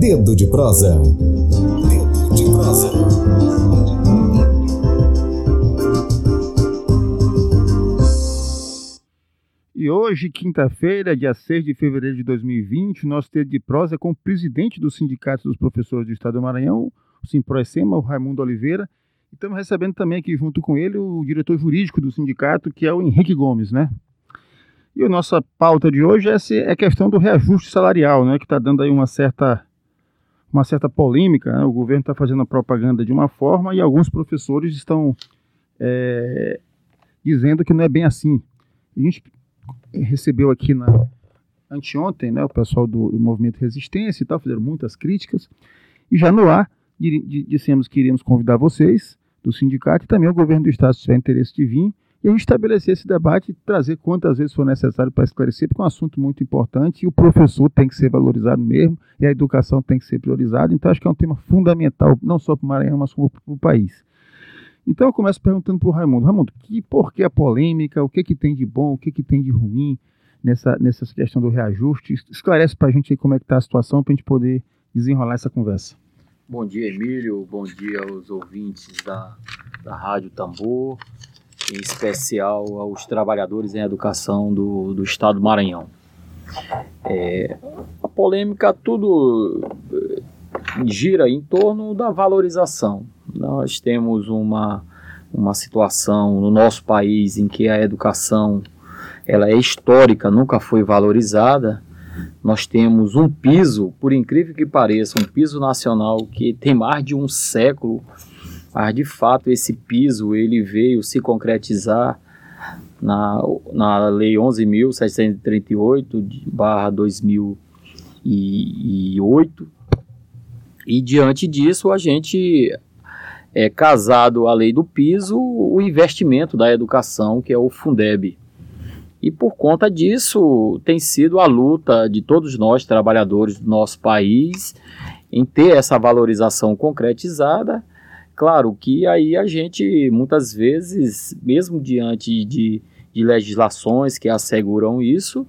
Dedo de prosa. Dedo de prosa. E hoje, quinta-feira, dia 6 de fevereiro de 2020, nosso Dedo de prosa é com o presidente do Sindicato dos Professores do Estado do Maranhão, o Simproecema, o Raimundo Oliveira. E estamos recebendo também aqui junto com ele o diretor jurídico do sindicato, que é o Henrique Gomes, né? E a nossa pauta de hoje é a questão do reajuste salarial, né, que está dando aí uma certa, uma certa polêmica. Né? O governo está fazendo a propaganda de uma forma e alguns professores estão é, dizendo que não é bem assim. A gente recebeu aqui na anteontem, né, o pessoal do, Movimento Resistência e tal, fizeram muitas críticas. E já no ar, dissemos que iríamos convidar vocês do sindicato e também o governo do estado, se tiver interesse de vir, e a gente estabelecer esse debate e trazer quantas vezes for necessário para esclarecer, porque é um assunto muito importante e o professor tem que ser valorizado mesmo e a educação tem que ser priorizada. Então, acho que é um tema fundamental, não só para o Maranhão, mas para o país. Então, eu começo perguntando para o Raimundo: Raimundo, que, por que a polêmica? O que, que tem de bom? O que, que tem de ruim nessa, nessa questão do reajuste? Esclarece para a gente como é que está a situação para a gente poder desenrolar essa conversa. Bom dia, Emílio. Bom dia aos ouvintes da, da Rádio Tambor especial aos trabalhadores em educação do, do estado do Maranhão. É, a polêmica tudo eh, gira em torno da valorização. Nós temos uma, uma situação no nosso país em que a educação ela é histórica, nunca foi valorizada. Nós temos um piso, por incrível que pareça, um piso nacional que tem mais de um século mas de fato esse piso ele veio se concretizar na, na Lei 11.738 barra 2008 e diante disso a gente é casado à lei do piso o investimento da educação que é o Fundeb. E por conta disso tem sido a luta de todos nós trabalhadores do nosso país em ter essa valorização concretizada Claro que aí a gente, muitas vezes, mesmo diante de, de legislações que asseguram isso,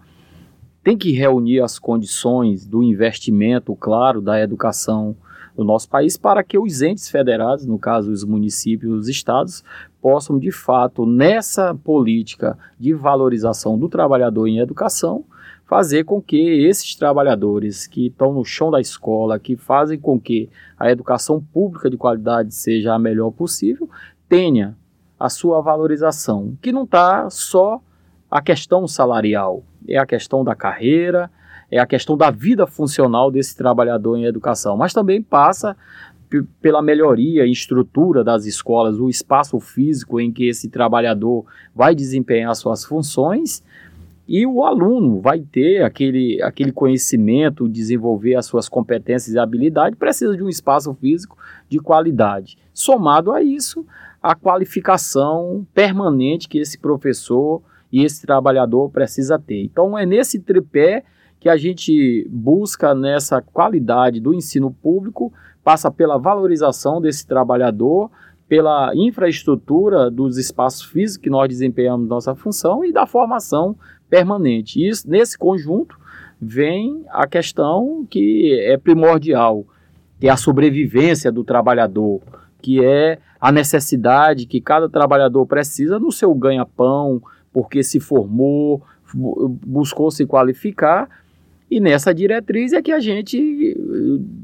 tem que reunir as condições do investimento, claro, da educação no nosso país para que os entes federados, no caso os municípios, os estados, possam de fato nessa política de valorização do trabalhador em educação fazer com que esses trabalhadores que estão no chão da escola, que fazem com que a educação pública de qualidade seja a melhor possível, tenha a sua valorização, que não está só a questão salarial, é a questão da carreira, é a questão da vida funcional desse trabalhador em educação, mas também passa pela melhoria em estrutura das escolas, o espaço físico em que esse trabalhador vai desempenhar suas funções e o aluno vai ter aquele, aquele conhecimento, desenvolver as suas competências e habilidades, precisa de um espaço físico de qualidade. Somado a isso, a qualificação permanente que esse professor e esse trabalhador precisa ter. Então é nesse tripé que a gente busca nessa qualidade do ensino público, passa pela valorização desse trabalhador, pela infraestrutura dos espaços físicos que nós desempenhamos nossa função e da formação permanente. E isso, nesse conjunto vem a questão que é primordial, que é a sobrevivência do trabalhador, que é a necessidade que cada trabalhador precisa no seu ganha-pão, porque se formou, buscou se qualificar, e nessa diretriz é que a gente,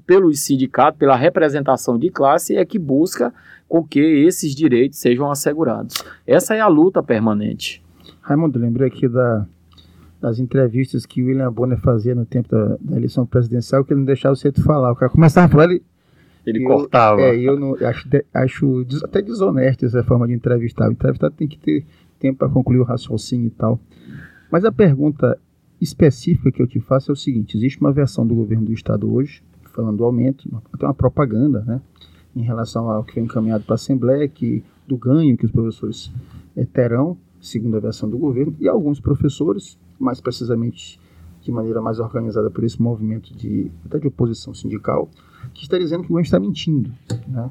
pelo sindicato, pela representação de classe, é que busca com que esses direitos sejam assegurados. Essa é a luta permanente. Raimundo, lembrei aqui da, das entrevistas que o William Bonner fazia no tempo da, da eleição presidencial, que ele não deixava você falar. O cara começava a falar, ele. Ele eu, cortava. É, eu não, acho, acho até desonesto essa forma de entrevistar. O entrevistado tem que ter tempo para concluir o raciocínio e tal. Mas a pergunta específica que eu te faço é o seguinte: existe uma versão do governo do estado hoje, falando do aumento, até uma propaganda, né, em relação ao que foi encaminhado para a Assembleia, que, do ganho que os professores é, terão, segundo a versão do governo, e alguns professores mais precisamente de maneira mais organizada por esse movimento de até de oposição sindical, que está dizendo que o governo está mentindo. Né?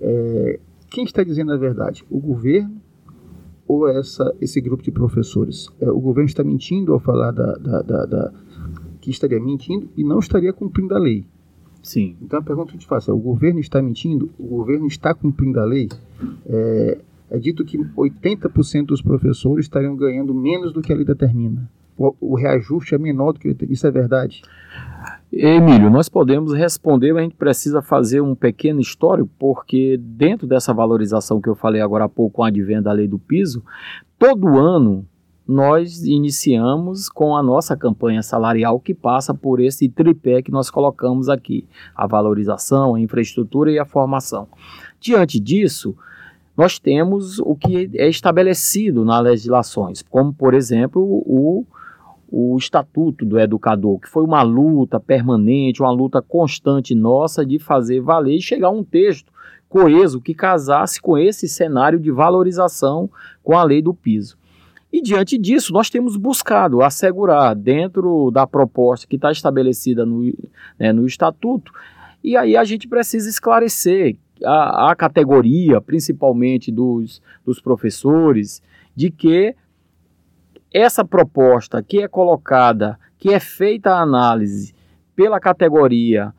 É, quem está dizendo a verdade? O governo ou essa, esse grupo de professores? É, o governo está mentindo ao falar da, da, da, da, que estaria mentindo e não estaria cumprindo a lei. Sim. Então a pergunta que eu te faço é: o governo está mentindo? O governo está cumprindo a lei? É, é dito que 80% dos professores estariam ganhando menos do que a lei determina. O, reajuste é menor do que isso é verdade? Emílio, nós podemos responder, mas a gente precisa fazer um pequeno histórico, porque dentro dessa valorização que eu falei agora há pouco, com o advento da lei do piso, todo ano nós iniciamos com a nossa campanha salarial que passa por esse tripé que nós colocamos aqui: a valorização, a infraestrutura e a formação. Diante disso, nós temos o que é estabelecido nas legislações, como, por exemplo, o o Estatuto do Educador, que foi uma luta permanente, uma luta constante nossa de fazer valer e chegar a um texto coeso que casasse com esse cenário de valorização com a lei do piso. E diante disso, nós temos buscado assegurar, dentro da proposta que está estabelecida no, né, no Estatuto, e aí a gente precisa esclarecer a, a categoria, principalmente dos, dos professores, de que essa proposta que é colocada, que é feita a análise pela categoria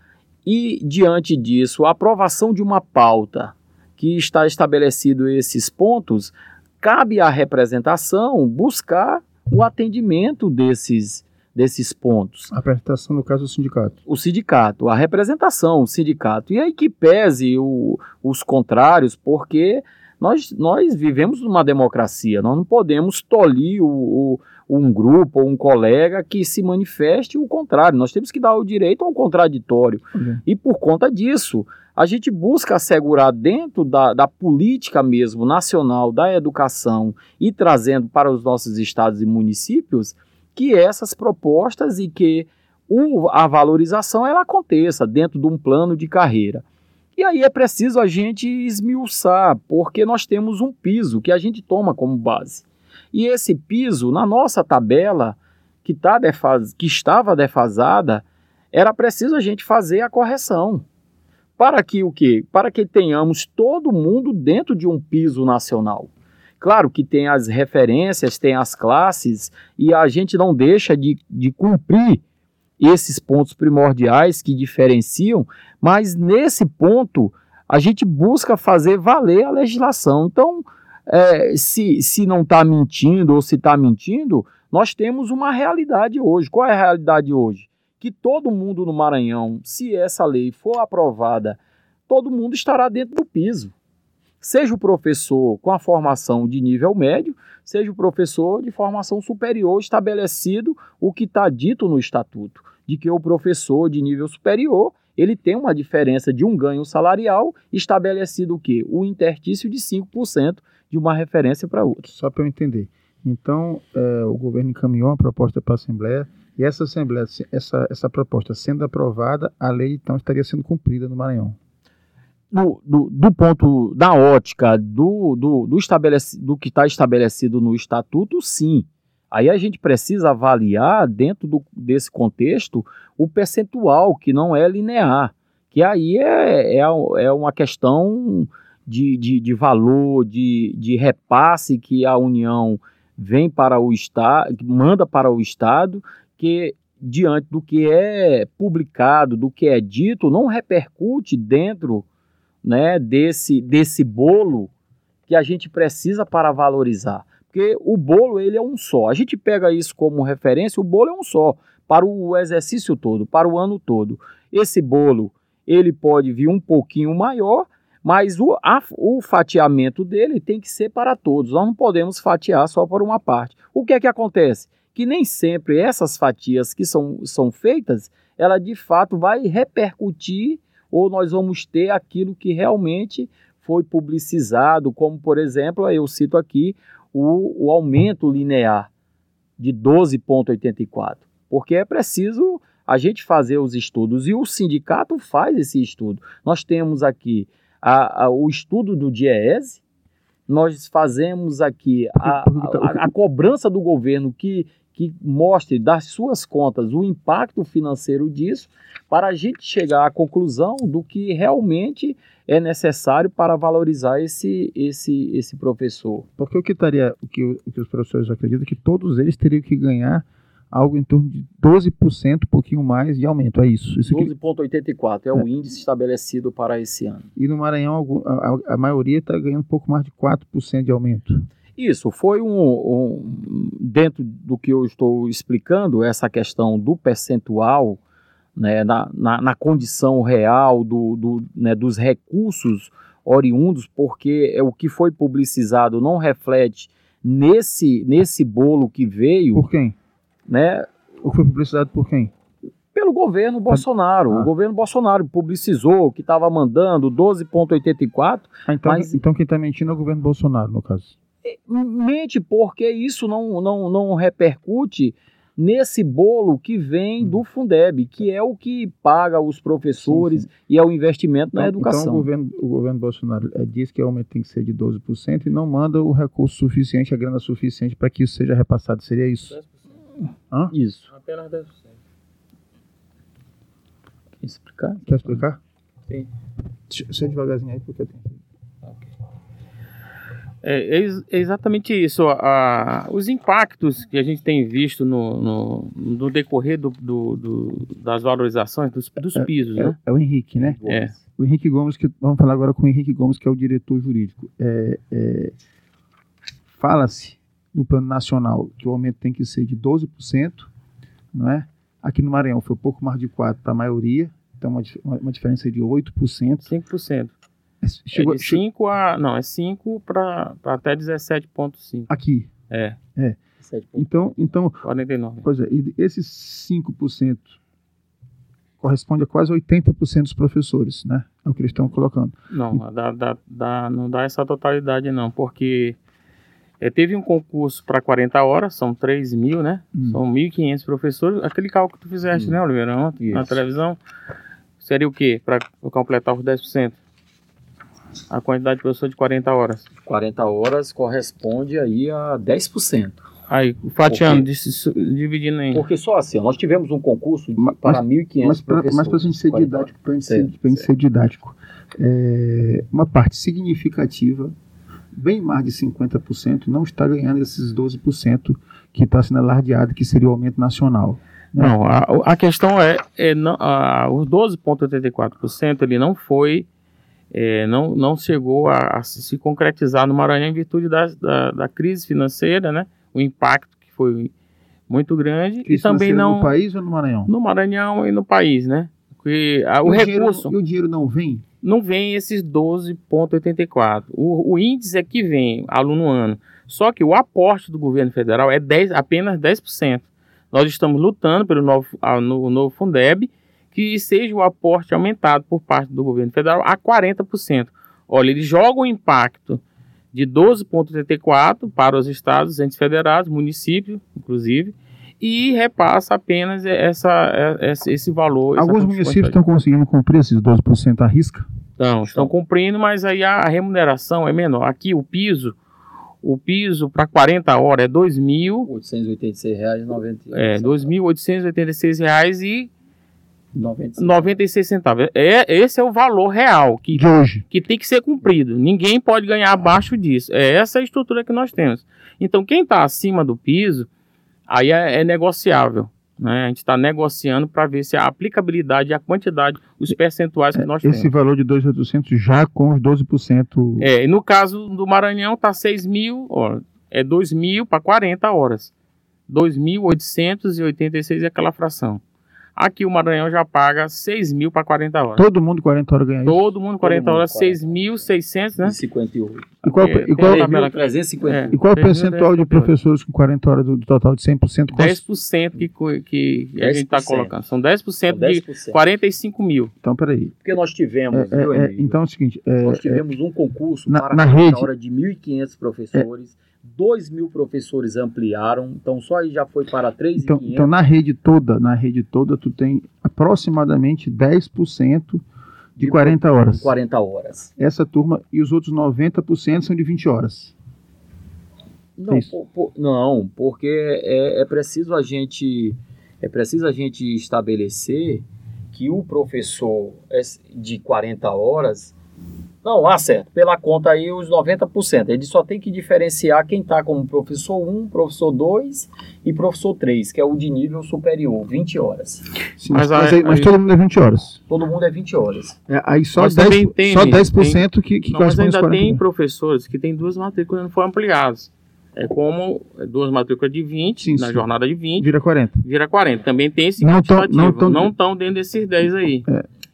e, diante disso, a aprovação de uma pauta que está estabelecido esses pontos, cabe à representação buscar o atendimento desses, desses pontos. A apresentação, no caso, do sindicato. O sindicato, a representação, o sindicato. E aí que pese o, os contrários, porque nós, nós vivemos numa democracia, nós não podemos tolir o, o, um grupo ou um colega que se manifeste o contrário. Nós temos que dar o direito ao contraditório. Uhum. E por conta disso, a gente busca assegurar dentro da, da política mesmo nacional da educação e trazendo para os nossos estados e municípios que essas propostas e que o, a valorização ela aconteça dentro de um plano de carreira. E aí é preciso a gente esmiuçar, porque nós temos um piso que a gente toma como base. E esse piso, na nossa tabela, que, tá defas... que estava defasada, era preciso a gente fazer a correção. Para que o quê? Para que tenhamos todo mundo dentro de um piso nacional. Claro que tem as referências, tem as classes, e a gente não deixa de, de cumprir esses pontos primordiais que diferenciam, mas nesse ponto a gente busca fazer valer a legislação. Então, é, se, se não está mentindo ou se está mentindo, nós temos uma realidade hoje. Qual é a realidade hoje? Que todo mundo no Maranhão, se essa lei for aprovada, todo mundo estará dentro do piso. Seja o professor com a formação de nível médio, seja o professor de formação superior, estabelecido o que está dito no estatuto de que o professor de nível superior ele tem uma diferença de um ganho salarial estabelecido o quê? O interstício de 5% de uma referência para outra. Só para eu entender. Então, é, o governo encaminhou uma proposta para a Assembleia e essa Assembleia, essa, essa proposta sendo aprovada, a lei então estaria sendo cumprida no Maranhão. No, do, do, ponto da ótica do, do, do, do que está estabelecido no estatuto, sim. Aí a gente precisa avaliar, dentro do, desse contexto, o percentual, que não é linear, que aí é, é, é uma questão de, de, de valor, de, de repasse que a União vem para o Estado, manda para o Estado, que diante do que é publicado, do que é dito, não repercute dentro né, desse, desse bolo que a gente precisa para valorizar. Porque o bolo ele é um só. A gente pega isso como referência, o bolo é um só para o exercício todo, para o ano todo. Esse bolo ele pode vir um pouquinho maior, mas o, a, o fatiamento dele tem que ser para todos. Nós não podemos fatiar só por uma parte. O que é que acontece? Que nem sempre essas fatias que são, são feitas, ela de fato vai repercutir ou nós vamos ter aquilo que realmente foi publicizado, como por exemplo, eu cito aqui o, o aumento linear de 12,84, porque é preciso a gente fazer os estudos e o sindicato faz esse estudo. Nós temos aqui a, a, o estudo do DIEESE, nós fazemos aqui a, a, cobrança do governo que, que mostre das suas contas o impacto financeiro disso, para a gente chegar à conclusão do que realmente é necessário para valorizar esse, esse, esse professor. Porque o que estaria, o que, o que os professores acreditam é que todos eles teriam que ganhar algo em torno de 12%, um pouquinho mais de aumento. É isso. isso aqui. 12,84 é o índice estabelecido para esse ano. E no Maranhão, a, a- a maioria está ganhando um pouco mais de 4% de aumento. Isso, foi um, um- Dentro do que eu estou explicando, essa questão do percentual, né, na, na, na condição real do, do, né, dos recursos oriundos, porque é o que foi publicizado não reflete nesse, nesse bolo que veio, Por quem? né, Ou foi publicidade por quem? pelo governo Bolsonaro. Ah. O governo Bolsonaro publicizou que estava mandando 12,84 Ah, então, Mas- então quem está mentindo é o governo Bolsonaro, no caso. Mente porque isso não, não, não repercute nesse bolo que vem do Fundeb, que é o que paga os professores Sim, sim. e é o investimento na Então, educação. então o, governo, o governo Bolsonaro eh, diz que o aumento tem que ser de 12% e não manda o recurso suficiente, a grana suficiente para que isso seja repassado. Seria isso? Hã? Isso. Apenas 10%. Quer explicar? Quer explicar? Sim. Deixa eu devagarzinho aí, porque eu tenho que... É, é é exatamente isso. A- os impactos que a gente tem visto no, no, no decorrer do, do- do- das valorizações dos, dos pisos, É, né? é o Henrique, né? É. O Henrique Gomes, que vamos falar agora com o Henrique Gomes, que é o diretor jurídico. É, é, Fala-se no plano nacional que o aumento tem que ser de 12%, não é? Aqui no Maranhão foi pouco mais de 4% para a maioria, então uma, uma diferença de 8%. 5%. É, Chegou, é de che- 5 a. Não, é 5 para até 17,5. aqui. É, Então, então 49. pois é, e esses 5% corresponde a quase 80% dos professores, né? É o que eles estão colocando. Não, dá, dá, dá- não dá essa totalidade, não, porque é, teve um concurso para 40 horas, são 3 mil, né? Hum. São 1.500 professores. Aquele cálculo que tu fizeste, Hum. né, Oliveira, na televisão, seria o quê? Para completar os 10%? A quantidade de professor de 40 horas. 40 horas corresponde aí a 10%. Aí, fatiando, dis- dividindo em. Porque só assim, nós tivemos um concurso Mas- para 1.500 Mas para a gente ser 40 didático, para a gente, Certo, ser, pra gente ser didático, é, uma parte significativa, bem mais de 50%, não está ganhando esses 12% que está sendo alardeado, que seria o aumento nacional. Não, a, a questão é, é não, a, os 12,84% ele não foi, é, não, não chegou a, a se concretizar no Maranhão em virtude das- da, da crise financeira, né? O impacto que foi muito grande Crise e também não no país ou no Maranhão? no Maranhão e no país, né? Porque a- o E dinheiro- recurso e o dinheiro não vem? não vem esses 12,84. O, o índice é que vem aluno ano. Só que o aporte do governo federal é 10, apenas 10%. Nós estamos lutando pelo novo, ah, no, novo Fundeb que seja o aporte aumentado por parte do governo federal a 40%. Olha, ele joga o impacto de 12,84 para os estados, entes federados, municípios, inclusive, e repassa apenas essa, essa- esse valor. essa Alguns quantidade. municípios estão conseguindo cumprir esses 12% à risca? Então, estão cumprindo, mas aí a, remuneração é menor. Aqui o piso, o piso para 40 horas é R$ 2.000, R$ 886,90. é, R$ 2.886 e 95. 96 centavos. É, esse é o valor real que, De hoje. que tem que ser cumprido. Ninguém pode ganhar abaixo disso. É essa a estrutura que nós temos. Então, quem está acima do piso, aí é, é negociável. Né? A gente está negociando para ver se a aplicabilidade e a quantidade, os percentuais que nós temos. Esse valor de 2.800 já com os 12%. É, e no caso do Maranhão tá 6 mil, ó, é 2 mil para 40 horas. 2.886 é aquela fração. Aqui o Maranhão já paga 6 mil para 40 horas. Todo mundo 40 horas ganha isso. Todo mundo 40 mundo horas, 40. 6.600, né? 58. E qual, É, e qual, tem tabela- 358. e qual é o 3.358? percentual de professores com 40 horas do, do total de 100%? Qual- 10% que, que a gente está 10%. colocando. São 10% São de 10%. 45 mil. Então, peraí. Porque nós tivemos, É, viu, é, é, então é o seguinte. é, nós é, tivemos um concurso na- para na rede- hora de 1.500 professores, 2 mil professores ampliaram, então só aí já foi para 3.500. então, então, na rede toda, na rede toda, tu tem aproximadamente 10% de 40 horas. 40 horas. Essa turma e os outros 90% são de 20 horas. Não, Isso. por- por- não, porque é, é preciso a gente é preciso a gente estabelecer que o professor es- de 40 horas Não, ah, certo. Pela conta aí, os 90%. Ele só tem que diferenciar quem está como professor 1, professor 2 e professor 3, que é o de nível superior, 20 horas. Sim, mas, Mas aí- aí- mas aí- todo mundo é 20 horas. Todo mundo é 20 horas. É, aí só Mas 10%, também tem, só Emílio, 10% que, que Não, mas ainda 40. tem professores que têm duas matrículas que não foram ampliadas. É como é, duas matrículas de 20, Sim, na sim. jornada de 20, Vira 40. vira 40. Também tem esse Não tão- não tão- Não estão dentro desses 10 aí.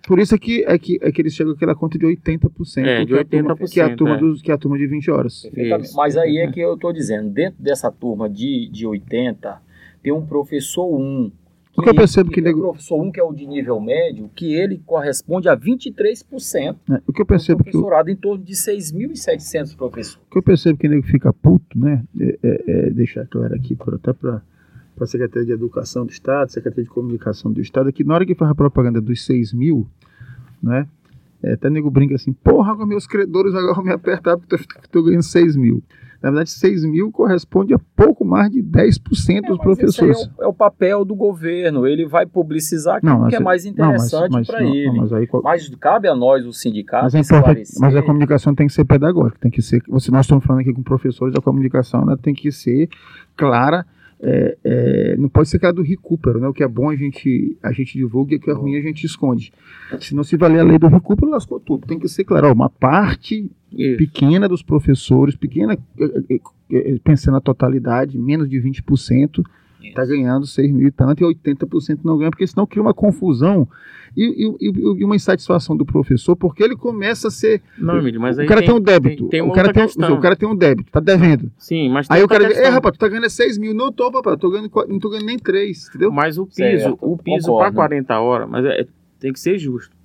Por isso é que, é que, é que eles chegam àquela conta de 80%. É, de que é a turma- 80%, Que é a turma, é. dos, que é a turma de 20 horas. Isso. Mas aí é que eu estou dizendo, dentro dessa turma de, de 80, tem um professor 1. O que eu percebo que é nego- o professor 1, que é o de nível médio, que ele corresponde a 23% né? O que eu do percebo que o, professorado, em torno de 6.700 professores. o que eu percebo que o nego fica puto, né? É, é- é deixar claro aqui, por, até para a Secretaria de Educação do Estado, Secretaria de Comunicação do Estado, é que na hora que faz a propaganda dos 6 mil, né? É, até nego brinca assim, porra, agora meus credores agora vão me apertar porque tô ganhando 6 mil. Na verdade, 6 mil corresponde a pouco mais de 10% dos É, esse aí professores. É o, é o papel do governo, ele vai publicizar aquilo Não, mas que é é- mais interessante para ele. não, mas aí qual- Mas cabe a nós, os sindicatos, Mas, é importante, mas a comunicação tem que ser pedagógica, tem que ser. Você, nós estamos falando aqui com professores, a comunicação ela tem que ser clara. É, é, não pode ser aquela do recupero, né? O que é bom a gente, a gente divulga e o que é ruim a gente esconde. Se não se valer a lei do recupero, lascou tudo. Tem que ser claro, ó, uma parte Isso. pequena dos professores, pequena, eh, eh, eh, pensando na totalidade, menos de 20%, está ganhando 6 mil e tanto, e 80% não ganha, porque senão cria uma confusão e, e- e- e uma insatisfação do professor, porque ele começa a ser. Não, Emílio, mas o cara tem, tem, um débito. tem- tem o, cara tem, o cara tem um débito, tá devendo. Sim, mas tem Aí o cara diz, é, rapaz, tu tá ganhando 6 mil. Não tô, papai, eu tô ganhando, não tô ganhando nem 3, entendeu? Mas o piso, Certo, o piso para concordo. 40 horas, mas é- tem que ser justo.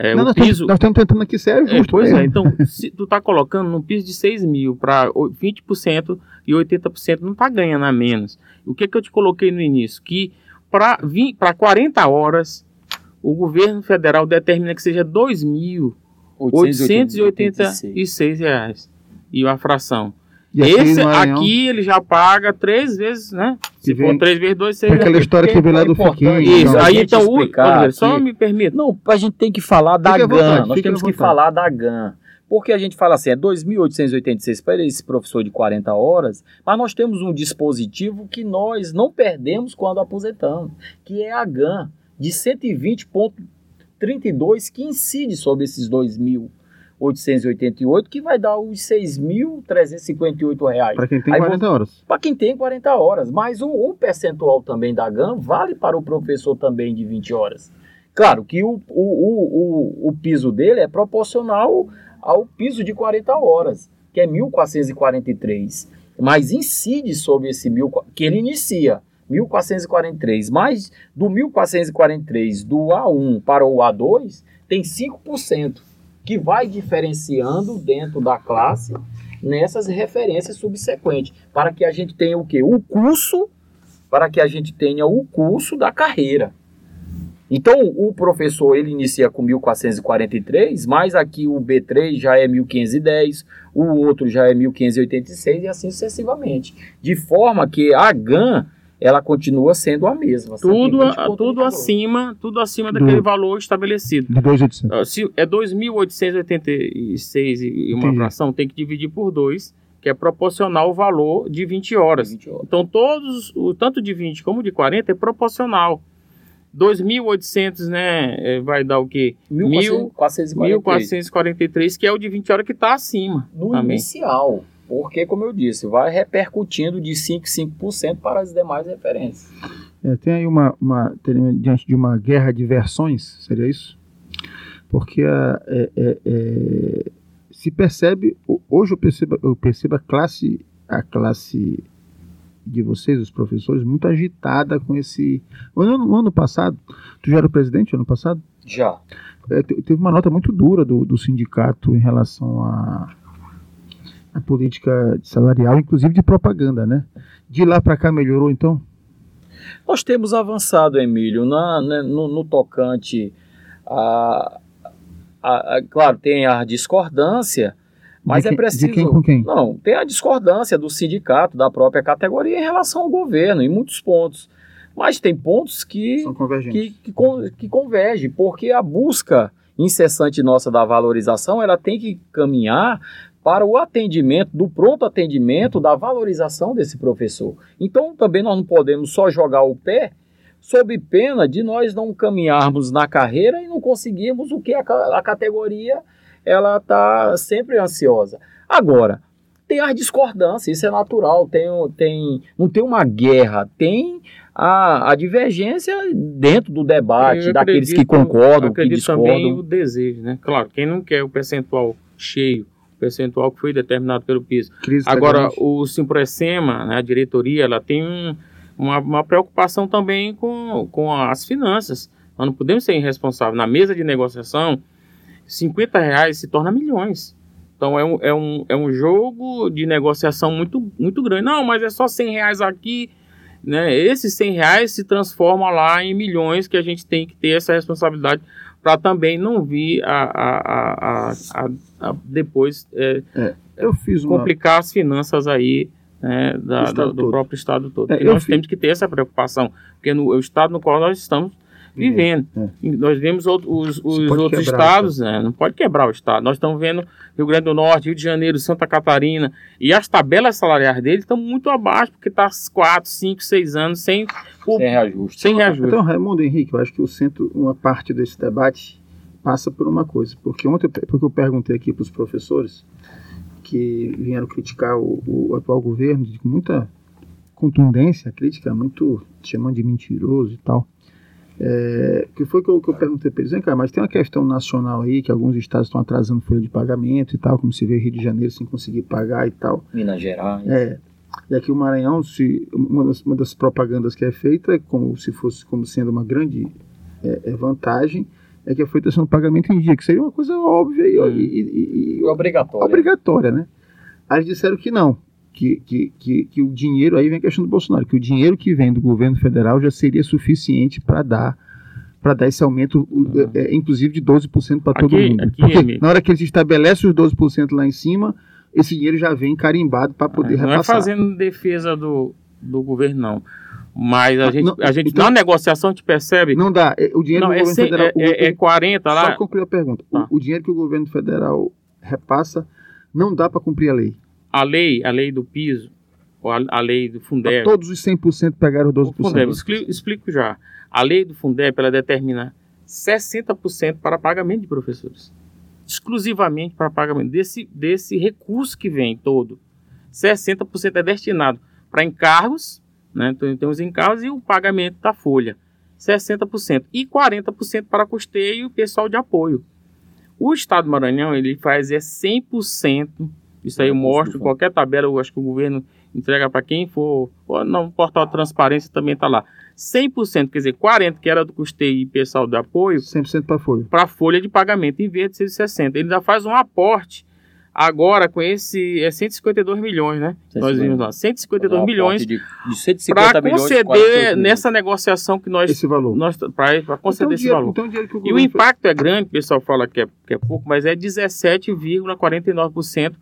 É, não, o nós, piso. estamos, nós estamos tentando aqui sério, É, justo. pois mesmo. é, então, se tu tá colocando num piso de 6 mil para 20% e 80% não tá ganhando a menos. O que que eu te coloquei no início? Que para 40 horas, o governo federal determina que seja 2.886 reais e uma fração. E aqui Esse Maranhão, aqui ele já paga três vezes, né? Se Que for vem- 3 vezes 2, tem 6 aquela história que vem lá do Fiquinho. Isso, Então, aí então, o, só me permita. Não, a gente tem que falar da GAN. vontade, Nós temos que falar da GAN. Porque a gente fala assim, é 2.886 para esse professor de 40 horas, mas nós temos um dispositivo que nós não perdemos quando aposentamos, que é a GAN, de 120,32, que incide sobre esses 2.888, que vai dar os 6.358 reais. Para quem tem Aí 40 horas. Para quem tem 40 horas. Mas o, o percentual também da GAN vale para o professor também de 20 horas. Claro que o, o, o, o, o piso dele é proporcional ao piso de 40 horas, que é 1.443. Mas incide sobre esse mil, que ele inicia, 1.443. Mas do 1.443 do A1 para o A2, tem 5%, que vai diferenciando dentro da classe nessas referências subsequentes, para que a gente tenha o quê? O curso, para que a gente tenha o curso da carreira. Então, o professor ele inicia com 1443, mas aqui o B3 já é 1510, o outro já é 1586 e assim sucessivamente. De forma que a GAN ela continua sendo a mesma. Tudo, 120,32. tudo acima, tudo acima Do- daquele valor estabelecido. De 2,800. Ah, Se é 2.886 e uma Entendi. fração, tem que dividir por 2, que é proporcional ao valor de 20 horas. 20 horas. Então, todos, o tanto de 20 como de 40 é proporcional. 2.800, né, é, vai dar o quê? 1443. 1.443, que é o de 20 horas que está acima. no também. inicial. Porque, como eu disse, vai repercutindo de 5% em 5% para as demais referências. É, tem aí uma, uma tem- diante de uma guerra de versões, seria isso? Porque a, é, é, é, se percebe, ho- hoje eu percebo, eu percebo a classe, a classe de vocês, os professores, muito agitada com esse. No ano, no ano passado, tu já era o presidente ano passado? Já. É, te- teve uma nota muito dura do, do sindicato em relação à política salarial, inclusive de propaganda, né? De lá para cá melhorou então? Nós temos avançado, Emílio, na, né, no, no tocante a, a- a- Claro, tem a discordância, mas é quem, preciso. De quem com quem? Não, tem a discordância do sindicato, da própria categoria em relação ao governo, em muitos pontos. Mas tem pontos que que, que, que converge, porque a busca incessante nossa da valorização, ela tem que caminhar para o atendimento, do pronto atendimento, da valorização desse professor. Então, também nós não podemos só jogar o pé sob pena de nós não caminharmos na carreira e não conseguirmos o que a, a categoria ela está sempre ansiosa. Agora, tem as discordâncias, isso é natural, tem, tem, não tem uma guerra, tem a, a divergência dentro do debate, Eu daqueles que acredito- concordam, que acredito também discordam. o desejo, né? Claro, quem não quer o percentual cheio, percentual que foi determinado pelo piso. Crise Agora, o Simproecema, né, a diretoria, ela tem um- uma, uma preocupação também com, com as finanças. Nós não podemos ser irresponsáveis. Na mesa de negociação, 50 reais se torna milhões. Então é um, é um, é um jogo de negociação muito, muito grande. Não, mas é só 100 reais aqui. Né? Esses 100 reais se transformam lá em milhões que a gente tem que ter essa responsabilidade para também não vir a, a, a, a, depois é, Eu fiz uma. complicar as finanças aí né, da- Do do, próprio Estado todo. É, E nós fi- temos que ter essa preocupação, porque no o Estado no qual nós estamos vivendo. É. Nós vemos os, os outros quebrar, estados, né, não pode quebrar o Estado. Nós estamos vendo Rio Grande do Norte, Rio de Janeiro, Santa Catarina, e as tabelas salariais deles estão muito abaixo, porque está 4, 5, 6 anos sem, Sem reajuste. sem reajuste. Então, Raimundo Henrique, eu acho que o centro, uma parte desse debate passa por uma coisa. Porque ontem, porque eu perguntei aqui para os professores que vieram criticar o, o atual governo com muita contundência, crítica muito chamando de mentiroso e tal. É, que foi que eu, que eu perguntei para eles, vem cá, mas tem uma questão nacional aí que alguns estados estão atrasando folha de pagamento e tal, como se vê Rio de Janeiro sem conseguir pagar e tal. Minas Gerais. É. E aqui o Maranhão, se, uma, das, uma das propagandas que é feita, é como se fosse como sendo uma grande é, é, vantagem, é que a feita no pagamento em dia, que seria uma coisa óbvia e, Hum. e- e- e- Obrigatório. obrigatória, né? Aí eles disseram que não, que, que, que, que o dinheiro, aí vem a questão do Bolsonaro, que o dinheiro que vem do governo federal já seria suficiente para dar para dar esse aumento, o- é, é, inclusive de 12% para todo mundo. aqui, Porque na hora que eles estabelecem os 12% lá em cima, esse dinheiro já vem carimbado para poder não é repassar. fazendo defesa do, do governo, não. Mas a Ah, gente, não, a gente então- na negociação, a gente percebe Não dá. É, O dinheiro Não, do é, governo cem- federal. é, o- é, é o- 40 Só lá. concluir a pergunta. O- Tá. O, dinheiro que o governo federal repassa não dá para cumprir a lei. A lei, a lei do piso, ou a, a lei do Fundeb. Todos os 100% pegaram o 12%. Fundeb, expli- explico já. A lei do Fundeb, ela determina 60% para pagamento de professores. Exclusivamente para pagamento desse, desse recurso que vem todo. 60% é destinado para encargos, né? Então tem os encargos e o pagamento da folha. 60%. E 40% para custeio e pessoal de apoio. O Estado do Maranhão, ele faz é 100%. Isso aí eu É, mostro, do qualquer tabela, eu acho que o governo entrega para quem for. No portal de transparência também está lá. 100%, quer dizer, 40% que era do custeio e pessoal de apoio, 100% para folha. para a folha de pagamento, em vez de ser 60. Ele ainda faz um aporte agora com esse. É 152 milhões, né? Nós vimos lá. 152 Um milhões De, de 150 para conceder 48 milhões. nessa negociação que nós. Esse valor. nós para conceder então, esse dinheiro, valor. então, o dinheiro que o E o impacto é grande, o pessoal fala que é, que é pouco, mas é 17,49%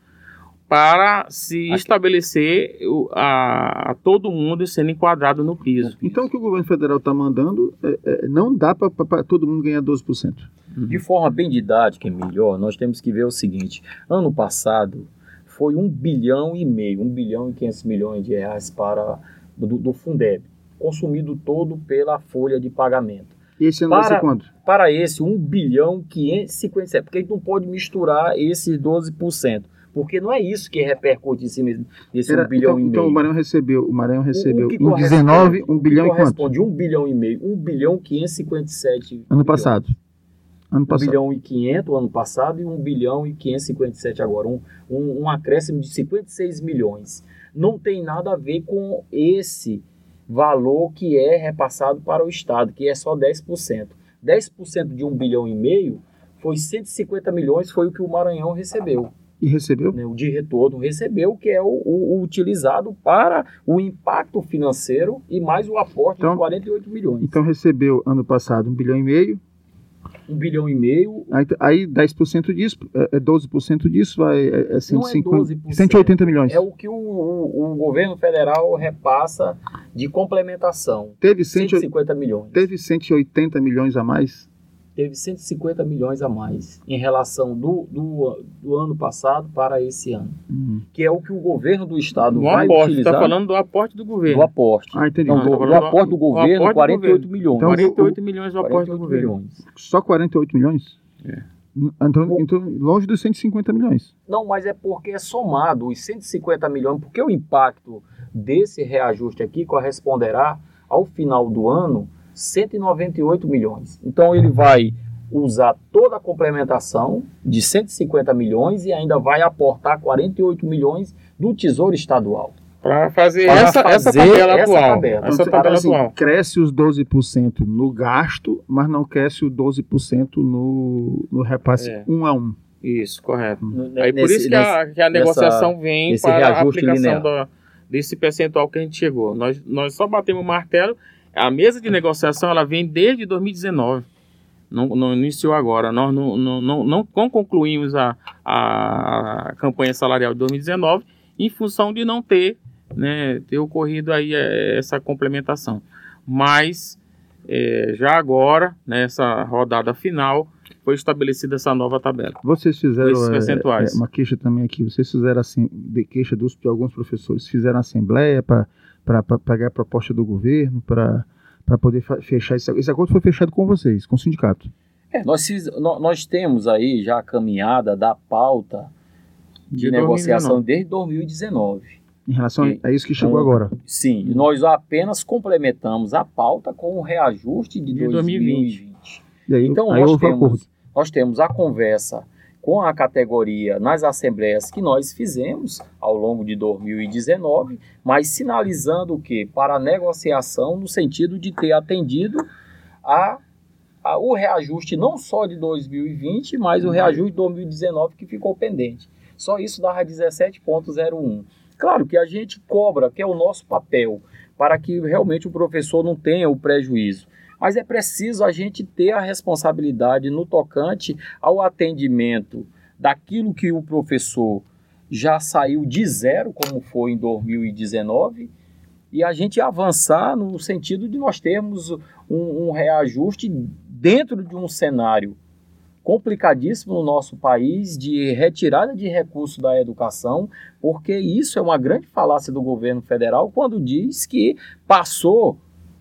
para se Aqui. estabelecer a, a todo mundo sendo enquadrado no piso. Então, o que o governo federal está mandando é, é, não dá para todo mundo ganhar 12%. De forma bem didática e melhor, nós temos que ver o seguinte: ano passado foi um bilhão e meio, um bilhão e 500 milhões de reais para do, do Fundeb, consumido todo pela folha de pagamento. E esse ano vai Para- ser quanto? Para esse 1 bilhão 557, porque a gente não pode misturar esses 12%, porque não é isso que repercute em cima desse Era- 1 bilhão então, e meio. então o Maranhão recebeu, o Maranhão recebeu O em corresponde- 19, 1 o que bilhão e quanto? corresponde 1 bilhão e meio, 1 bilhão 557 Ano milhões. passado. Ano 1 passado. bilhão e 500 ano passado e 1 bilhão e 557 agora. Um, um, um acréscimo de 56 milhões. Não tem nada a ver com esse valor que é repassado para o Estado, que é só 10%. 10% de 1 bilhão e meio foi 150 milhões, foi o que o Maranhão recebeu. E recebeu? né? O de retorno recebeu, que é o, o- o utilizado para o impacto financeiro e mais o aporte Então- de 48 milhões. Então recebeu ano passado 1 bilhão e meio. 1 bilhão e meio, Aí, aí 10% disso, é, é 12% disso vai é, é Não é 150, 12%, 180 milhões. É o que o, o- o governo federal repassa de complementação. Teve, 100, 150 milhões. teve 180 milhões a mais teve 150 milhões a mais em relação do, do, do ano passado para esse ano, Hum. que é o que o governo do estado Do vai aporte, utilizar está falando do aporte do do governo. aporte. Ah, entendi. Não, do, do do- aporte do do governo, aporte do 48 governo. milhões. Então, 48 milhões do aporte do 48 governo. milhões. Só 48 milhões? É. Então, então, longe dos 150 milhões. Não, mas é porque é somado os 150 milhões, porque o impacto desse reajuste aqui corresponderá ao final do ano 198 milhões. Então ele vai usar toda a complementação de 150 milhões e ainda vai aportar 48 milhões do Tesouro Estadual. Para fazer, essa, essa fazer tabela essa atual. tabela. Essa Então, tabela assim, atual. cresce os 12% no gasto, mas não cresce o 12% no, no repasse É. um a um. Isso, correto. N- Aí por nesse- isso que a, que a nessa- negociação vem nesse para a aplicação da- desse percentual que a gente chegou. Nós, nós só batemos o martelo. A mesa de negociação ela vem desde 2019. Não, não iniciou agora. Nós não, não, não, não concluímos a, a campanha salarial de 2019 em função de não ter, né, ter ocorrido aí eh, essa complementação. Mas eh, já agora, nessa rodada final, foi estabelecida essa nova tabela. Vocês fizeram é, percentuais. é, uma queixa também aqui. Vocês fizeram assim, de queixa dos, de alguns professores, fizeram assembleia para pegar a proposta do governo, para poder fechar esse, esse acordo foi fechado com vocês, com o sindicato. É, nós, nós temos aí já a caminhada da pauta de, De negociação desde 2019. Em relação E- a isso que chegou então, agora. Sim, nós apenas complementamos a pauta com o reajuste de, De 2020. E aí, Então aí nós acordo. temos, nós temos a conversa com a categoria nas assembleias que nós fizemos ao longo de 2019, mas sinalizando o que? Para a negociação no sentido de ter atendido a, a- o reajuste não só de 2020, mas o reajuste de 2019 que ficou pendente. Só isso dava 17,01. Claro que a gente cobra, que é o nosso papel, para que realmente o professor não tenha o prejuízo. Mas é preciso a gente ter a responsabilidade no tocante ao atendimento daquilo que o professor já saiu de zero, como foi em 2019, e a gente avançar no sentido de nós termos um, um reajuste dentro de um cenário complicadíssimo no nosso país de retirada de recursos da educação, porque isso é uma grande falácia do governo federal quando diz que passou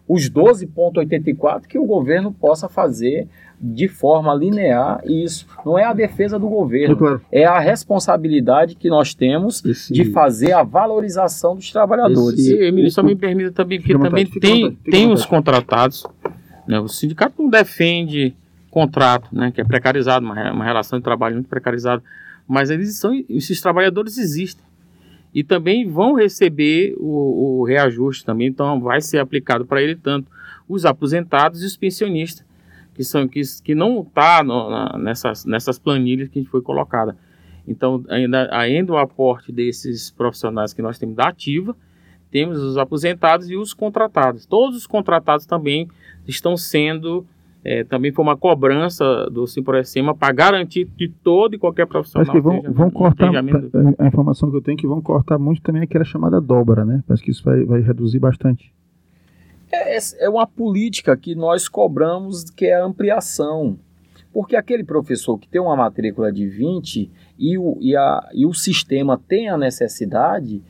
os 12,84 que o governo possa fazer de forma linear isso. Não é a defesa do É governo, claro. é a responsabilidade que nós temos Esse, de fazer a valorização dos trabalhadores. Esse- E, Emílio, só me permita também, porque também tem, vontade, tem os contratados. né? O sindicato não defende contrato, né, que é precarizado, uma, uma relação de trabalho muito precarizada. Mas eles são, esses trabalhadores existem. E também vão receber o, o reajuste também, então vai ser aplicado para ele tanto os aposentados e os pensionistas, que são que, que não está nessas, nessas planilhas que a gente foi colocada. Então, ainda, ainda o aporte desses profissionais que nós temos da ativa, temos os aposentados e os contratados. Todos os contratados também estão sendo, eh, também foi uma cobrança do Simproecema para garantir de todo e qualquer profissional. Parece que vão, seja vão cortar, a informação que eu tenho é que vão cortar muito também aquela chamada dobra, né? Parece que isso vai, vai reduzir bastante. É, é uma política que nós cobramos, que é a ampliação. Porque aquele professor que tem uma matrícula de 20 e o, e a, e o sistema tem a necessidade,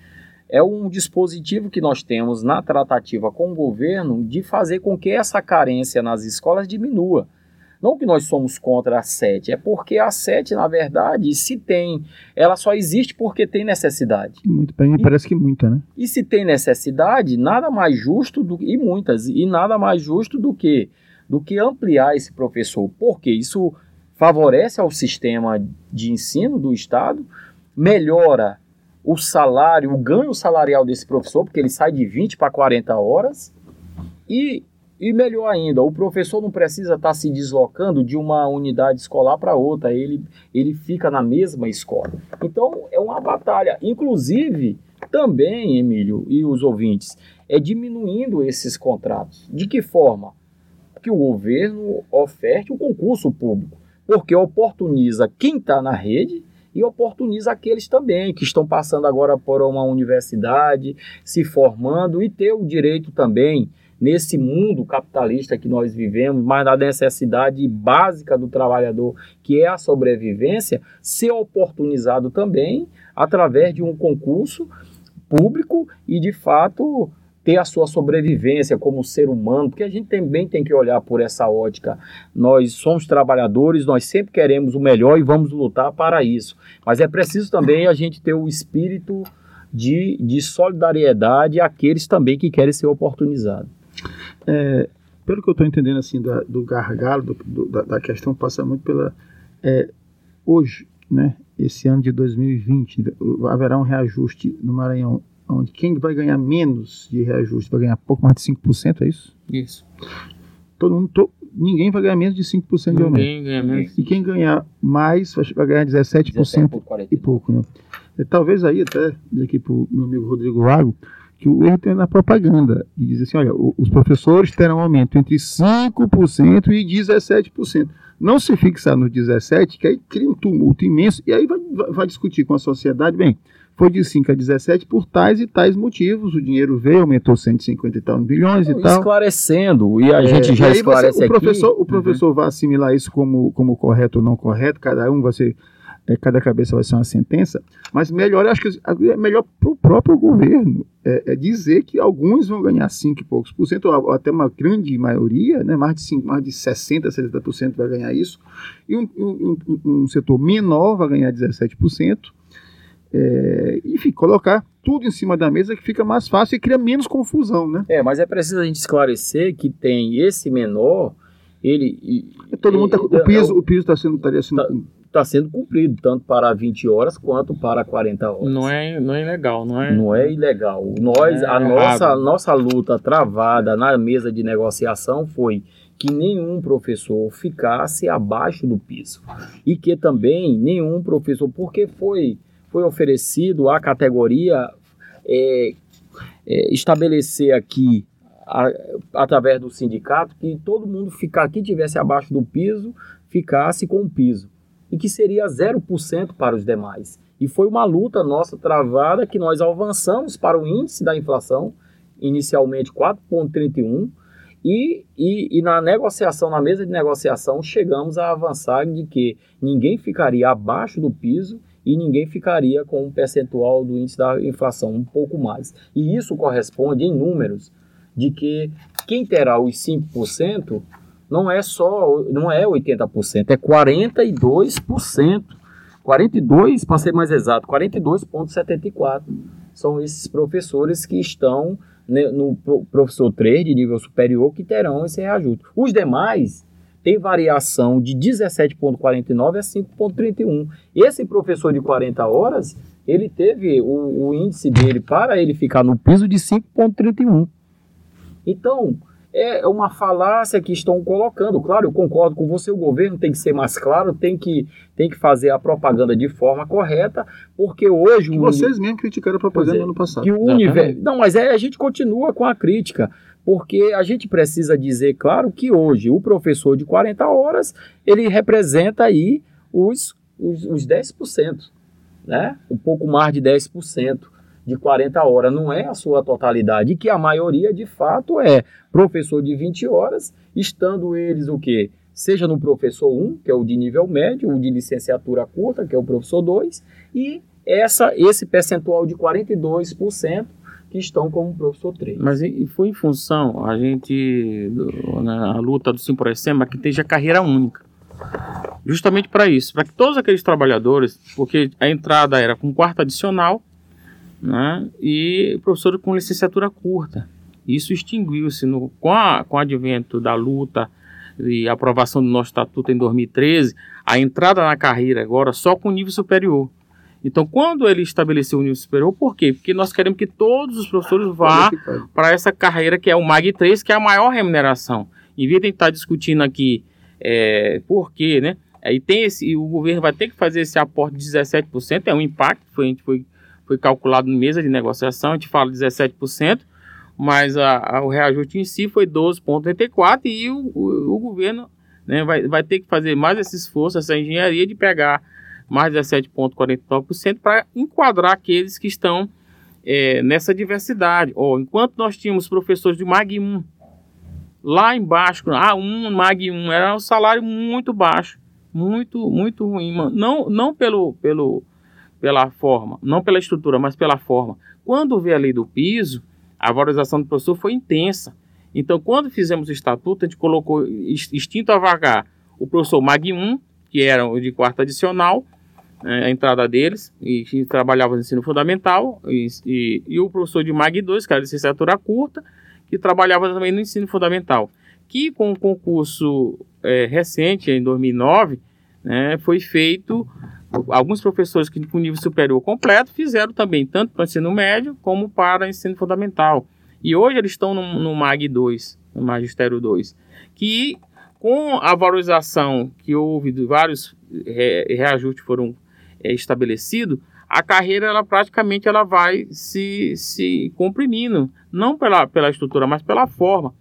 é um dispositivo que nós temos na tratativa com o governo de fazer com que essa carência nas escolas diminua. Não que nós somos contra a SET, é porque a SET, na verdade, se tem, ela só existe porque tem necessidade. E Muito, pra mim parece que muita, né? E se tem necessidade, nada mais justo do e muitas e nada mais justo do que do que ampliar esse professor, porque isso favorece ao sistema de ensino do estado, melhora o salário, o ganho salarial desse professor, porque ele sai de 20 para 40 horas e e melhor ainda, o professor não precisa estar se deslocando de uma unidade escolar para outra, ele, ele fica na mesma escola. Então é uma batalha. Inclusive, também, Emílio e os ouvintes, é diminuindo esses contratos. De que forma? Que o governo oferte o concurso público, porque oportuniza quem está na rede e oportuniza aqueles também que estão passando agora por uma universidade, se formando e ter o direito também nesse mundo capitalista que nós vivemos, mas na necessidade básica do trabalhador, que é a sobrevivência, ser oportunizado também através de um concurso público e, de fato, ter a sua sobrevivência como ser humano, porque a gente também tem que olhar por essa ótica. Nós somos trabalhadores, nós sempre queremos o melhor e vamos lutar para isso. Mas é preciso também a gente ter o espírito de, de solidariedade àqueles também que querem ser oportunizados. É, pelo que eu estou entendendo assim da, do gargalo, do, do, da, da, questão passa muito pela é, hoje, né? Esse ano de 2020 haverá um reajuste no Maranhão onde quem vai ganhar menos de reajuste vai ganhar pouco mais de 5%, é isso? Isso. Todo mundo, to, ninguém vai ganhar menos de 5% de aumento. Ninguém ganha menos. E quem ganhar mais vai ganhar 17%, 17 e pouco, né? E, talvez aí até, dizer aqui para o meu amigo Rodrigo Lago, que o erro tem na propaganda, e diz assim, olha, os professores terão um aumento entre 5% e 17%. Não se fixar no 17%, que aí cria um tumulto imenso, e aí vai, vai discutir com a sociedade, bem, foi de 5 a 17 por tais e tais motivos. O dinheiro veio, aumentou 150 e tal bilhões e tal. Esclarecendo, e a é, gente já esclarece você, o professor, aqui. O professor uhum. vai assimilar isso como, como correto ou não correto, cada um vai ser, é, cada cabeça vai ser uma sentença, mas melhor, acho que é melhor para o próprio governo é, é, dizer que alguns vão ganhar 5 e poucos por cento, ou até uma grande maioria, né, mais, de 5, mais de 60%, 70% vai ganhar isso, e um, um, um, um setor menor vai ganhar 17%. É, enfim, colocar tudo em cima da mesa que fica mais fácil e cria menos confusão, né? É, mas é preciso a gente esclarecer que tem esse menor, ele... E, todo mundo tá, o piso o piso está sendo, estaria sendo... Tá, tá sendo cumprido, tanto para 20 horas quanto para 40 horas. Não é, não é ilegal, não é? Não é ilegal. Nós, é a nossa, nossa luta travada na mesa de negociação foi que nenhum professor ficasse abaixo do piso. E que também nenhum professor, porque foi foi oferecido à categoria é, é, estabelecer aqui, a, através do sindicato, que todo mundo ficar aqui tivesse abaixo do piso, ficasse com o piso. E que seria 0% para os demais. E foi uma luta nossa travada que nós avançamos para o índice da inflação, inicialmente 4,31%, e, e, e, na negociação, na mesa de negociação, chegamos a avançar de que ninguém ficaria abaixo do piso e ninguém ficaria com um percentual do índice da inflação, um pouco mais. E isso corresponde em números de que quem terá os 5% não é só, não é 80%, é 42%. 42, para ser mais exato, 42,74 são esses professores que estão no professor 3 de nível superior que terão esse reajuste. Os demais tem variação de 17,49 a 5,31. Esse professor de 40 horas, ele teve o, o, índice dele para ele ficar no piso de 5,31. Então, é uma falácia que estão colocando. Claro, eu concordo com você, o governo tem que ser mais claro, tem que, tem que fazer a propaganda de forma correta, porque hoje... Que vocês mesmos criticaram a propaganda é, no passado. Que o universo... Não, mas é, a gente continua com a crítica porque a gente precisa dizer, claro, que hoje o professor de 40 horas, ele representa aí os, os, os 10%, né? Um pouco mais de 10% de 40 horas, não é a sua totalidade, que a maioria, de fato, é professor de 20 horas, estando eles o quê? Seja no professor 1, que é o de nível médio, o de licenciatura curta, que é o professor 2, e essa, esse percentual de 42% que estão como professor 3. Mas e foi em função, a gente, na né, luta do Simproecema, que esteja carreira única. Justamente para isso, para que todos aqueles trabalhadores, porque a entrada era com quarto adicional, né, e professor com licenciatura curta. Isso extinguiu-se com, a, com o advento da luta e aprovação do nosso estatuto em 2013, a entrada na carreira agora só com nível superior. Então, quando ele estabeleceu o nível superior, por quê? Porque nós queremos que todos os professores vá para essa carreira que é o MAG 3, que é a maior remuneração. Em vez de estar discutindo aqui é, por quê, né? Aí tem esse, o governo vai ter que fazer esse aporte de 17%, é um impacto, foi, foi, foi calculado na mesa de negociação, a gente fala 17%, mas a, a, o reajuste em si foi 12,84% e o, o, o governo né, vai, vai ter que fazer mais esse esforço, essa engenharia de pegar mais 17,49% para enquadrar aqueles que estão é, nessa diversidade. Oh, enquanto nós tínhamos professores de MAG 1 lá embaixo, A1, MAG 1, era um salário muito baixo, muito, muito ruim. Não, não pelo, pelo, pela forma, não pela estrutura, mas pela forma. Quando veio a lei do piso, a valorização do professor foi intensa. Então, quando fizemos o estatuto, a gente colocou extinto a vagar o professor MAG 1, que era o de quarta adicional, a entrada deles, e que trabalhava no ensino fundamental, e, e, e, o professor de MAG 2, que era licenciatura curta, que trabalhava também no ensino fundamental. Que com o concurso é, recente, em 2009, né, foi feito, alguns professores que com nível superior completo fizeram também, tanto para o ensino médio como para o ensino fundamental. E hoje eles estão no, no MAG 2, no Magistério 2, que com a valorização que houve de vários re, reajustes foram é, estabelecidos, a carreira ela praticamente ela vai se, se comprimindo, não pela, pela estrutura, mas pela forma,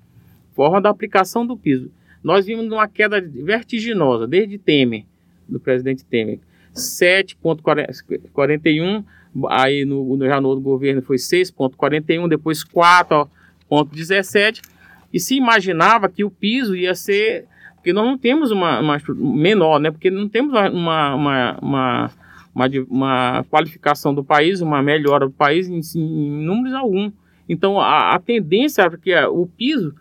forma da aplicação do piso. Nós vimos uma queda vertiginosa desde Temer, do presidente Temer, 7,41, aí no, no, já no governo foi 6,41, depois 4,17, e se imaginava que o piso ia ser, porque nós não temos uma, uma menor, né? Porque não temos uma, uma, uma, uma, uma qualificação do país, uma melhora do país em, em números algum. Então a, a tendência era que o piso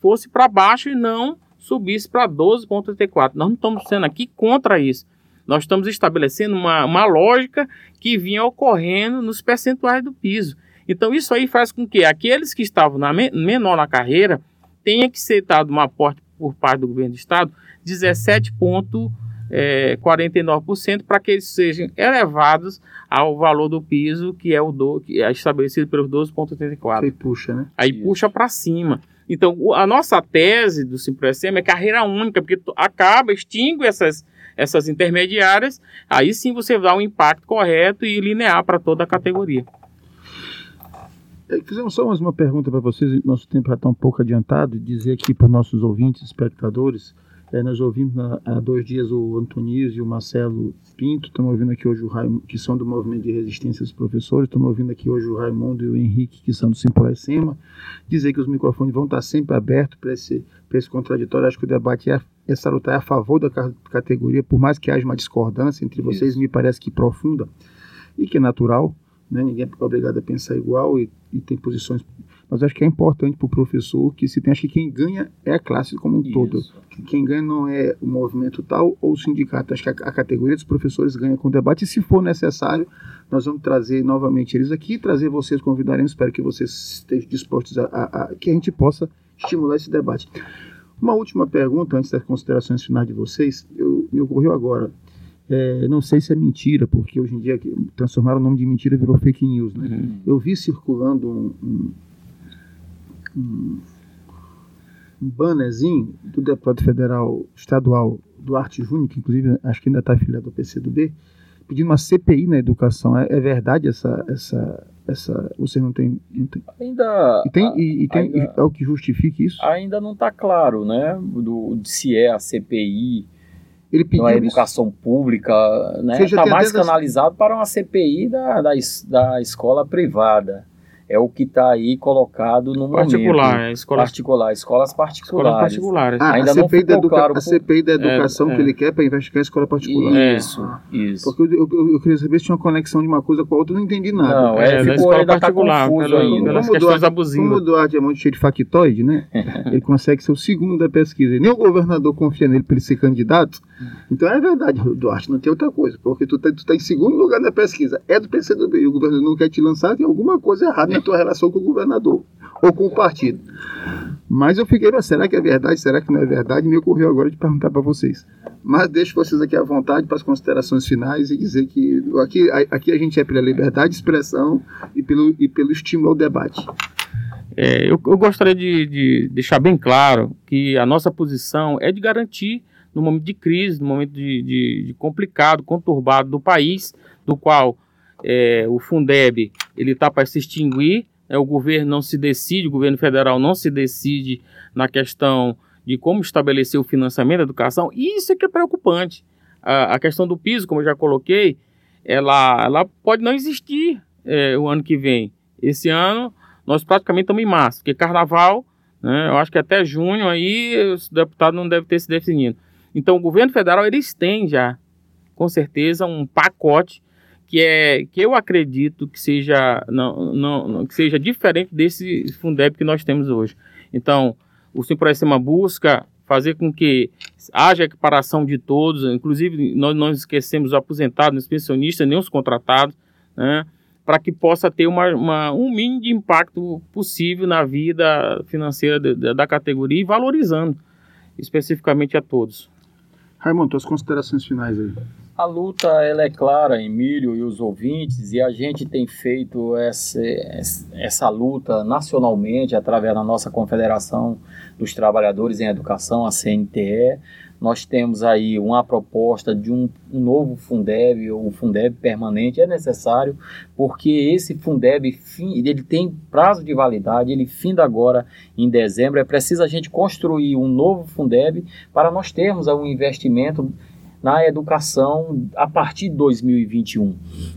fosse para baixo e não subisse para 12,34. Nós não estamos sendo aqui contra isso. Nós estamos estabelecendo uma, uma lógica que vinha ocorrendo nos percentuais do piso. Então, isso aí faz com que aqueles que estavam na menor na carreira tenha que ser dado um aporte por parte do governo do estado 17,49% para que eles sejam elevados ao valor do piso que é o do, que é estabelecido pelos 12,84. Aí puxa, né? Aí Isso. puxa para cima. Então, a nossa tese do Simprocem é carreira única, porque acaba, extingue essas, essas intermediárias, aí sim você dá um impacto correto e linear para toda a categoria. É, fizemos só mais uma pergunta para vocês, nosso tempo já está um pouco adiantado, dizer aqui para os nossos ouvintes, espectadores, é, nós ouvimos há dois dias o Antonísio e o Marcelo Pinto, estamos ouvindo aqui hoje o Raimundo, que são do Movimento de Resistência dos Professores, estamos ouvindo aqui hoje o Raimundo e o Henrique, que são do Simproecema, dizer que os microfones vão estar sempre abertos para esse, esse contraditório. Acho que o debate é, é salutar é a favor da categoria, por mais que haja uma discordância entre vocês, Isso. me parece que profunda e que é natural, né? ninguém é obrigado a pensar igual e, e tem posições mas acho que é importante para o professor que se tem, acho que quem ganha é a classe como um Isso. todo. Quem ganha não é o movimento tal ou o sindicato. Acho que a, a, categoria dos professores ganha com o debate. E se for necessário, nós vamos trazer novamente eles aqui, trazer vocês, convidaremos. Espero que vocês estejam dispostos a, a, a que a gente possa estimular esse debate. Uma última pergunta, antes das considerações finais de vocês, eu, me ocorreu agora. É, não sei se é mentira, porque hoje em dia transformaram o nome de mentira virou fake news. Né? Uhum. Eu vi circulando um, um, um, um bannerzinho do deputado federal estadual Duarte Júnior, que inclusive acho que ainda está afiliado ao PCdoB, pedindo uma CPI na educação. É, é, verdade essa, essa, essa. Você não tem. Não tem ainda. E tem, e, e tem ainda, é o que justifique isso? Ainda não está claro, né? Do, se é a CPI. Ele pediu na educação isso? pública, né? Está mais canalizado para uma CPI da, da, da escola privada é o que está aí colocado no particular, momento. É, escolas, particular, escolas particulares. Escolas particulares. Ah, Ainda a CPI não ficou claro. A CPI da educação é, que é. ele quer para investigar a escola particular. Isso, ah, isso. Porque eu, eu, eu, queria saber se tinha uma conexão de uma coisa com a outra, eu não entendi nada. Não, é, é ficou ainda tá particular, confuso pelo, ainda. Pelas questões Duarte, abusivas. Como o Duarte é muito cheio de factoide, né? ele consegue ser o segundo da pesquisa. Nem o governador confia nele para ele ser candidato. Então é verdade, Duarte, não tem outra coisa. Porque tu está tá em segundo lugar na pesquisa. É do PCdoB e o governador não quer te lançar, tem alguma coisa errada na tua relação com o governador ou com o partido. Mas eu fiquei, será que é verdade? Será que não é verdade? Me ocorreu agora de perguntar para vocês. Mas deixo vocês aqui à vontade para as considerações finais e dizer que aqui, aqui a gente é pela liberdade de expressão e pelo, e pelo estímulo ao debate. É, eu, eu, gostaria de, de, deixar bem claro que a nossa posição é de garantir, no momento de crise, no momento de, de, de complicado, conturbado do país, do qual é, o Fundeb ele está para se extinguir, é, o governo não se decide, o governo federal não se decide na questão de como estabelecer o financiamento da educação, e isso é que é preocupante. A, a questão do piso, como eu já coloquei, ela, ela pode não existir é, o ano que vem. Esse ano, nós praticamente estamos em março, porque carnaval Né? Eu acho que até junho aí os deputados não devem ter se definido. Então o governo federal eles têm já, com certeza, um pacote que é que eu acredito que seja não, não, que seja diferente desse Fundeb que nós temos hoje. Então o Simprocema busca fazer com que haja equiparação de todos, inclusive nós não esquecemos os aposentados, os pensionistas, nem os contratados, né? para que possa ter uma, uma- um mínimo de impacto possível na vida financeira de- da categoria e valorizando especificamente a todos. Raimundo, tuas considerações finais aí. A luta ela é clara, Emílio e os ouvintes, e a gente tem feito essa, essa luta nacionalmente através da nossa Confederação dos Trabalhadores em Educação, a CNTE. Nós temos aí uma proposta de um, um novo Fundeb, ou Fundeb permanente, é necessário, porque esse Fundeb ele tem prazo de validade, ele finda agora em dezembro. É preciso a gente construir um novo Fundeb para nós termos um investimento na educação a partir de 2021.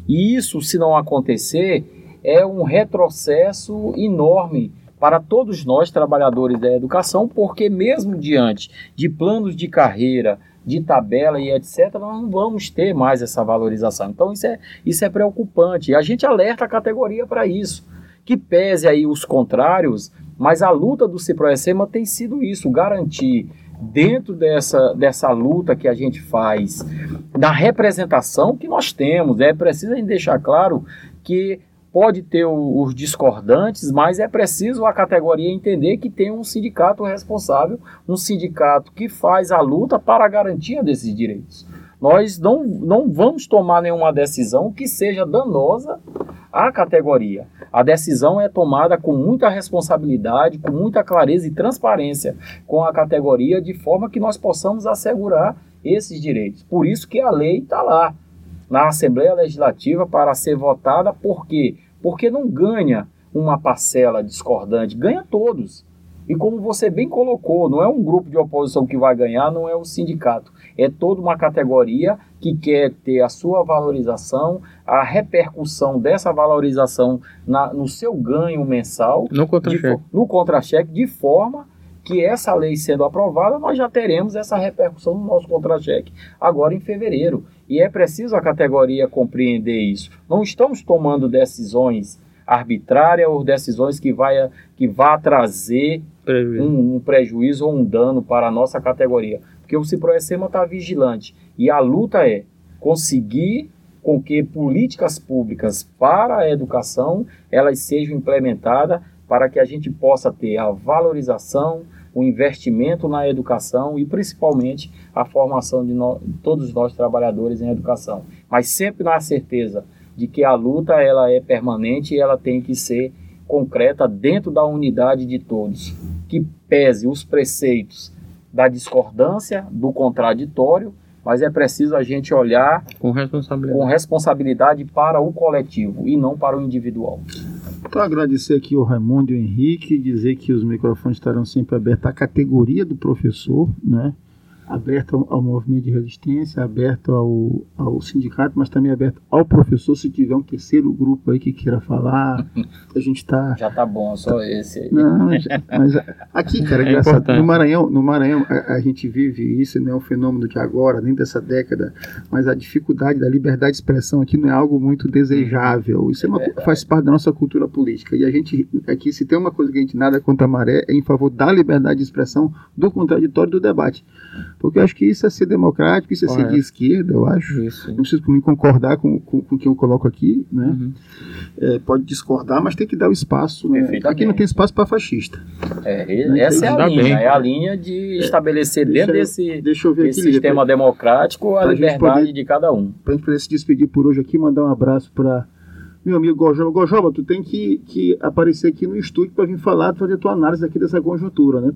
E isso, se não acontecer, é um retrocesso enorme para todos nós, trabalhadores da educação, porque, mesmo diante de planos de carreira, de tabela e etc., nós não vamos ter mais essa valorização. Então, isso é, isso é preocupante. A gente alerta a categoria para isso. Que pese aí os contrários, mas a luta do Ciproecema tem sido isso, garantir dentro dessa, dessa luta que a gente faz, da representação que nós temos, é preciso a gente deixar claro que pode ter o- os discordantes, mas é preciso a categoria entender que tem um sindicato responsável, um sindicato que faz a luta para a garantia desses direitos. Nós não, não vamos tomar nenhuma decisão que seja danosa à categoria. A decisão é tomada com muita responsabilidade, com muita clareza e transparência com a categoria, de forma que nós possamos assegurar esses direitos. Por isso que a lei está lá na Assembleia Legislativa para ser votada, por quê? Porque não ganha uma parcela discordante, ganha todos. E como você bem colocou, não é um grupo de oposição que vai ganhar, não é o sindicato. É toda uma categoria que quer ter a sua valorização, a repercussão dessa valorização na- no seu ganho mensal No contra-cheque. no contra-cheque, de forma que essa lei sendo aprovada, nós já teremos essa repercussão no nosso contra-cheque agora em fevereiro. E é preciso a categoria compreender isso. Não estamos tomando decisões arbitrárias ou decisões que vai, que vá trazer Prejuízo. um, um prejuízo ou um dano para a nossa categoria. Porque o Ciproecema está vigilante. E a luta é conseguir com que políticas públicas para a educação elas sejam implementadas para que a gente possa ter a valorização, o investimento na educação e principalmente a formação de nó- todos nós trabalhadores em educação. Mas sempre na certeza de que a luta ela é permanente e ela tem que ser concreta dentro da unidade de todos, que pese os preceitos da discordância, do contraditório, mas é preciso a gente olhar Com responsabilidade. com responsabilidade para o coletivo e não para o individual. Então, agradecer aqui ao Raimundo e ao Henrique, dizer que os microfones estarão sempre abertos à categoria do professor, né? Aberto ao, ao movimento de resistência, aberto ao, ao sindicato, mas também aberto ao professor, se tiver um terceiro grupo aí que queira falar, a gente está... Já tá bom, só esse aí. Não, já- mas aqui, cara, É engraçado, importante. no Maranhão, no Maranhão a, a gente vive isso, não é um fenômeno de agora, nem dessa década, mas a dificuldade da liberdade de expressão aqui não é algo muito desejável. Isso é uma, faz parte da nossa cultura política. E a gente, aqui, se tem uma coisa que a gente nada contra a maré, é em favor da liberdade de expressão, do contraditório e do debate. Porque eu acho que isso é ser democrático, isso é ser Correto. de esquerda, eu acho. Isso. Não preciso me concordar com, com, com o que eu coloco aqui, né? Uhum. É, pode discordar, mas tem que dar o espaço. Né? Aqui não tem espaço para fascista. É, essa é a linha, bem. é a linha de estabelecer Deixa dentro eu- desse, Deixa eu ver desse aqui, sistema democrático a pra liberdade poder- de cada um. para gente poder se despedir por hoje aqui, mandar um abraço para meu amigo Gojoba. Gojoba, tu tem que, que aparecer aqui no estúdio para vir falar, fazer tua análise aqui dessa conjuntura, né?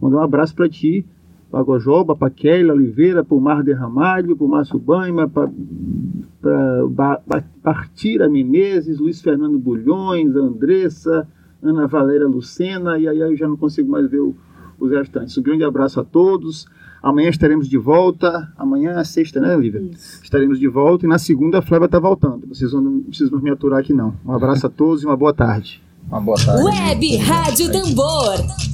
Mandar um abraço para ti, para Gojoba, para Keila Oliveira, para o Mar Derramalho, para o Márcio Banha, para Partira Menezes, Luiz Fernando Bulhões, Andressa, Ana Valéria Lucena, e aí eu já não consigo mais ver o- os restantes. Um grande abraço a todos. Amanhã estaremos de volta. Amanhã é sexta, né, Olivia? Estaremos de volta e na segunda a Flávia está voltando. Vocês não precisam me aturar aqui, não. Um abraço a todos e uma boa tarde. Uma boa tarde. Web Rádio Tambor.